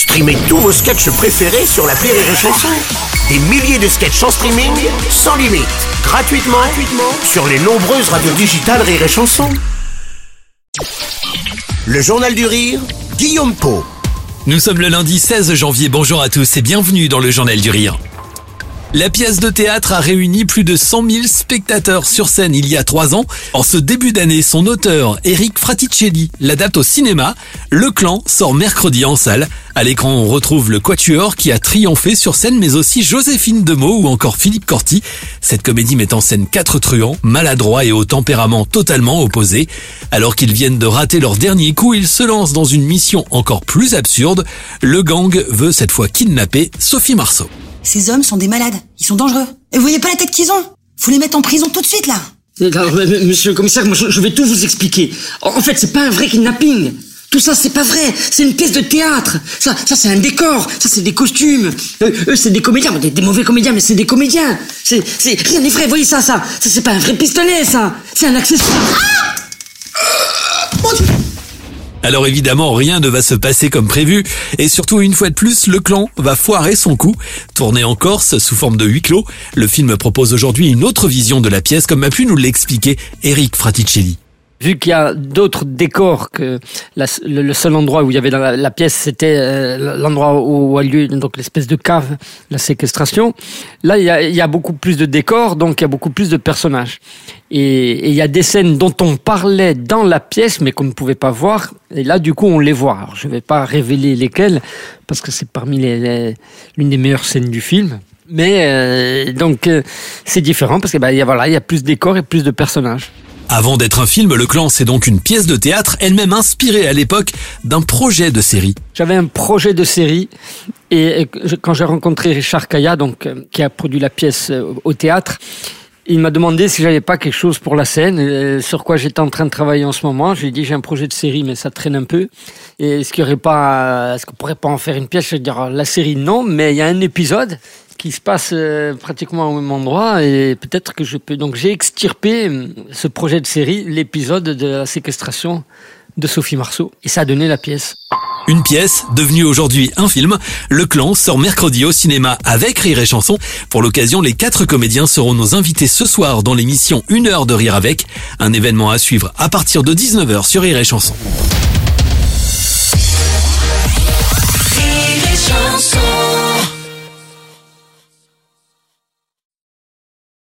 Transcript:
Streamez tous vos sketchs préférés sur la Rire et Chanson. Des milliers de sketchs en streaming, sans limite, gratuitement, gratuitement sur les nombreuses radios digitales Rire et Chanson. Le Journal du Rire, Guillaume Po. Nous sommes le lundi 16 janvier, bonjour à tous et bienvenue dans le Journal du Rire. La pièce de théâtre a réuni plus de 100 000 spectateurs sur scène il y a trois ans. En ce début d'année, son auteur, Eric Fraticelli, l'adapte au cinéma. Le Clan sort mercredi en salle. À l'écran, on retrouve le Quatuor qui a triomphé sur scène, mais aussi Joséphine Demeaux ou encore Philippe Corti. Cette comédie met en scène quatre truands, maladroits et au tempérament totalement opposé. Alors qu'ils viennent de rater leur dernier coup, ils se lancent dans une mission encore plus absurde. Le gang veut cette fois kidnapper Sophie Marceau. Ces hommes sont des malades. Ils sont dangereux. Et vous voyez pas la tête qu'ils ont? Faut les mettre en prison tout de suite, là. Alors, monsieur le commissaire, moi, je vais tout vous expliquer. En fait, c'est pas un vrai kidnapping. Tout ça, c'est pas vrai. C'est une pièce de théâtre. Ça, ça, c'est un décor. Ça, c'est des costumes. eux, c'est des comédiens. Des, des, mauvais comédiens, mais c'est des comédiens. C'est, c'est, rien n'est vrai. Voyez ça, ça. Ça, c'est pas un vrai pistolet, ça. C'est un accessoire. Ah. Alors évidemment, rien ne va se passer comme prévu, et surtout une fois de plus, le clan va foirer son coup. Tourné en Corse sous forme de huis clos, le film propose aujourd'hui une autre vision de la pièce, comme a pu nous l'expliquer Eric Fraticelli vu qu'il y a d'autres décors que le, seul endroit où il y avait la, la pièce, c'était euh, l'endroit où a lieu donc l'espèce de cave, la séquestration. Là, il y, a, beaucoup plus de décors, donc il y a beaucoup plus de personnages. Et, il y a des scènes dont on parlait dans la pièce, mais qu'on ne pouvait pas voir. Et là, du coup, on les voit. Je ne vais pas révéler lesquelles, parce que c'est parmi les, l'une des meilleures scènes du film. Mais euh, donc euh, c'est différent parce que bah, y a, voilà, il y a plus de décors et plus de personnages. Avant d'être un film, Le Clan, c'est donc une pièce de théâtre, elle-même inspirée à l'époque d'un projet de série. J'avais un projet de série et quand j'ai rencontré Richard Kaya, donc, euh, qui a produit la pièce euh, au théâtre, il m'a demandé si j'avais pas quelque chose pour la scène, euh, sur quoi j'étais en train de travailler en ce moment. Je lui ai dit j'ai un projet de série, mais ça traîne un peu. Est-ce qu'il y aurait pas, est-ce qu'on pourrait pas en faire une pièce? Je vais dire la série non, mais il y a un épisode qui se passe euh, pratiquement au même endroit et peut-être que je peux. Donc j'ai extirpé euh, ce projet de série, l'épisode de la séquestration de Sophie Marceau et ça a donné la pièce. Une pièce devenue aujourd'hui un film. Le clan sort mercredi au cinéma avec Rire et Chanson. Pour l'occasion, les quatre comédiens seront nos invités ce soir dans l'émission Une heure de rire avec, un événement à suivre à partir de 19h sur Rire et Chanson.